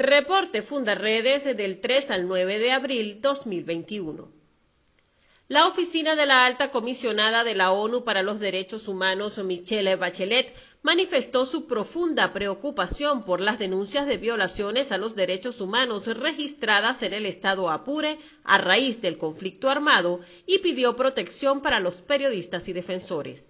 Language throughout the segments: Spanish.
Reporte Fundarredes del 3 al 9 de abril 2021. La oficina de la alta comisionada de la ONU para los Derechos Humanos, Michelle Bachelet, manifestó su profunda preocupación por las denuncias de violaciones a los derechos humanos registradas en el estado Apure a raíz del conflicto armado y pidió protección para los periodistas y defensores.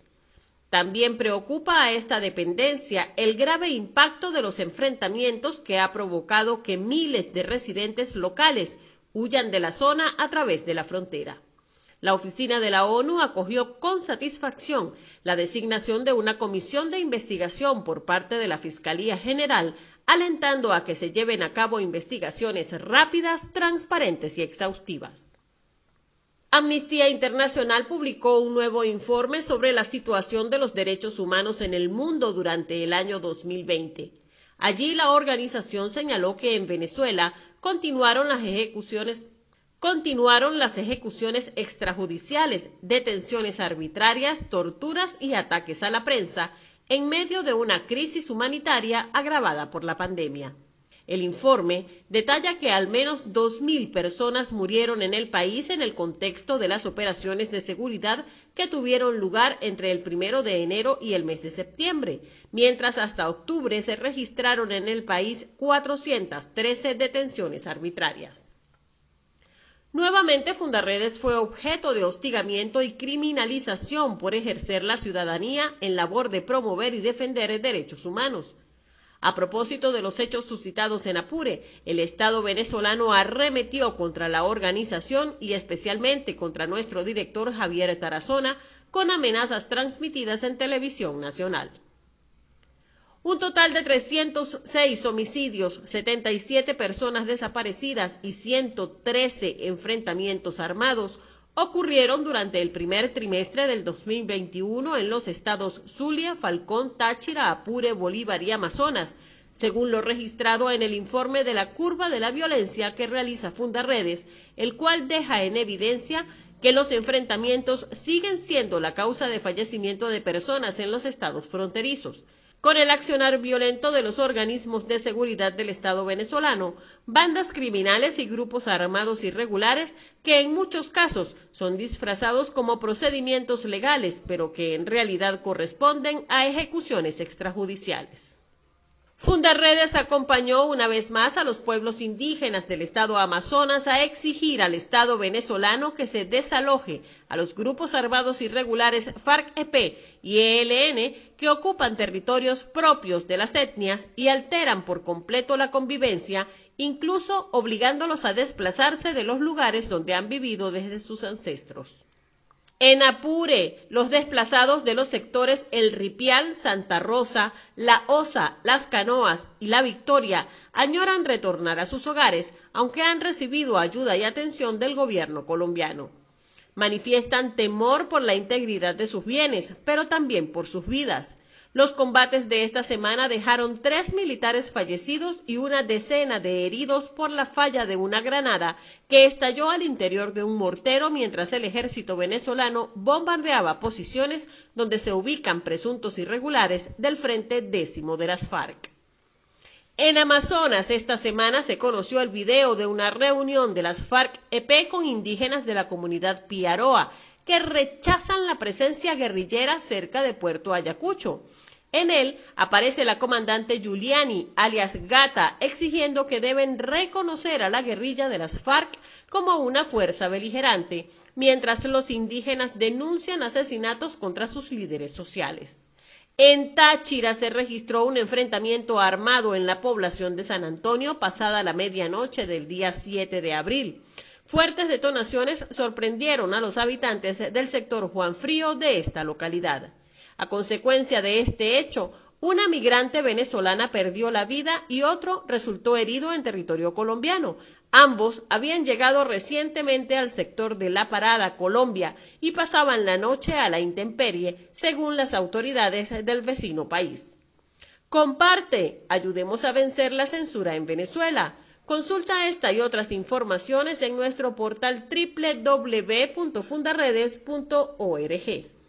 También preocupa a esta dependencia el grave impacto de los enfrentamientos que ha provocado que miles de residentes locales huyan de la zona a través de la frontera. La oficina de la ONU acogió con satisfacción la designación de una comisión de investigación por parte de la Fiscalía General, alentando a que se lleven a cabo investigaciones rápidas, transparentes y exhaustivas. Amnistía Internacional publicó un nuevo informe sobre la situación de los derechos humanos en el mundo durante el año 2020. Allí la organización señaló que en Venezuela continuaron las ejecuciones continuaron las ejecuciones extrajudiciales, detenciones arbitrarias, torturas y ataques a la prensa en medio de una crisis humanitaria agravada por la pandemia. El informe detalla que al menos 2.000 personas murieron en el país en el contexto de las operaciones de seguridad que tuvieron lugar entre el primero de enero y el mes de septiembre, mientras hasta octubre se registraron en el país 413 detenciones arbitrarias. Nuevamente Fundarredes fue objeto de hostigamiento y criminalización por ejercer la ciudadanía en labor de promover y defender derechos humanos. A propósito de los hechos suscitados en Apure, el Estado venezolano arremetió contra la organización y especialmente contra nuestro director Javier Tarazona con amenazas transmitidas en televisión nacional. Un total de 306 homicidios, 77 personas desaparecidas y 113 enfrentamientos armados ocurrieron durante el primer trimestre del 2021 en los estados Zulia, Falcón, Táchira, Apure, Bolívar y Amazonas, según lo registrado en el informe de la curva de la violencia que realiza Fundarredes, el cual deja en evidencia que los enfrentamientos siguen siendo la causa de fallecimiento de personas en los estados fronterizos con el accionar violento de los organismos de seguridad del Estado venezolano, bandas criminales y grupos armados irregulares que en muchos casos son disfrazados como procedimientos legales, pero que en realidad corresponden a ejecuciones extrajudiciales. Fundarredes acompañó una vez más a los pueblos indígenas del estado Amazonas a exigir al Estado venezolano que se desaloje a los grupos armados irregulares FARC-EP y ELN que ocupan territorios propios de las etnias y alteran por completo la convivencia, incluso obligándolos a desplazarse de los lugares donde han vivido desde sus ancestros. En Apure, los desplazados de los sectores El Ripial, Santa Rosa, La Osa, Las Canoas y La Victoria añoran retornar a sus hogares, aunque han recibido ayuda y atención del gobierno colombiano. Manifiestan temor por la integridad de sus bienes, pero también por sus vidas. Los combates de esta semana dejaron tres militares fallecidos y una decena de heridos por la falla de una granada que estalló al interior de un mortero mientras el ejército venezolano bombardeaba posiciones donde se ubican presuntos irregulares del Frente Décimo de las FARC. En Amazonas esta semana se conoció el video de una reunión de las FARC-EP con indígenas de la comunidad Piaroa que rechazan la presencia guerrillera cerca de Puerto Ayacucho. En él aparece la comandante Giuliani, alias Gata, exigiendo que deben reconocer a la guerrilla de las FARC como una fuerza beligerante, mientras los indígenas denuncian asesinatos contra sus líderes sociales. En Táchira se registró un enfrentamiento armado en la población de San Antonio pasada la medianoche del día 7 de abril. Fuertes detonaciones sorprendieron a los habitantes del sector Juan Frío de esta localidad. A consecuencia de este hecho, una migrante venezolana perdió la vida y otro resultó herido en territorio colombiano. Ambos habían llegado recientemente al sector de La Parada, Colombia, y pasaban la noche a la intemperie, según las autoridades del vecino país. Comparte, ayudemos a vencer la censura en Venezuela. Consulta esta y otras informaciones en nuestro portal www.fundaredes.org.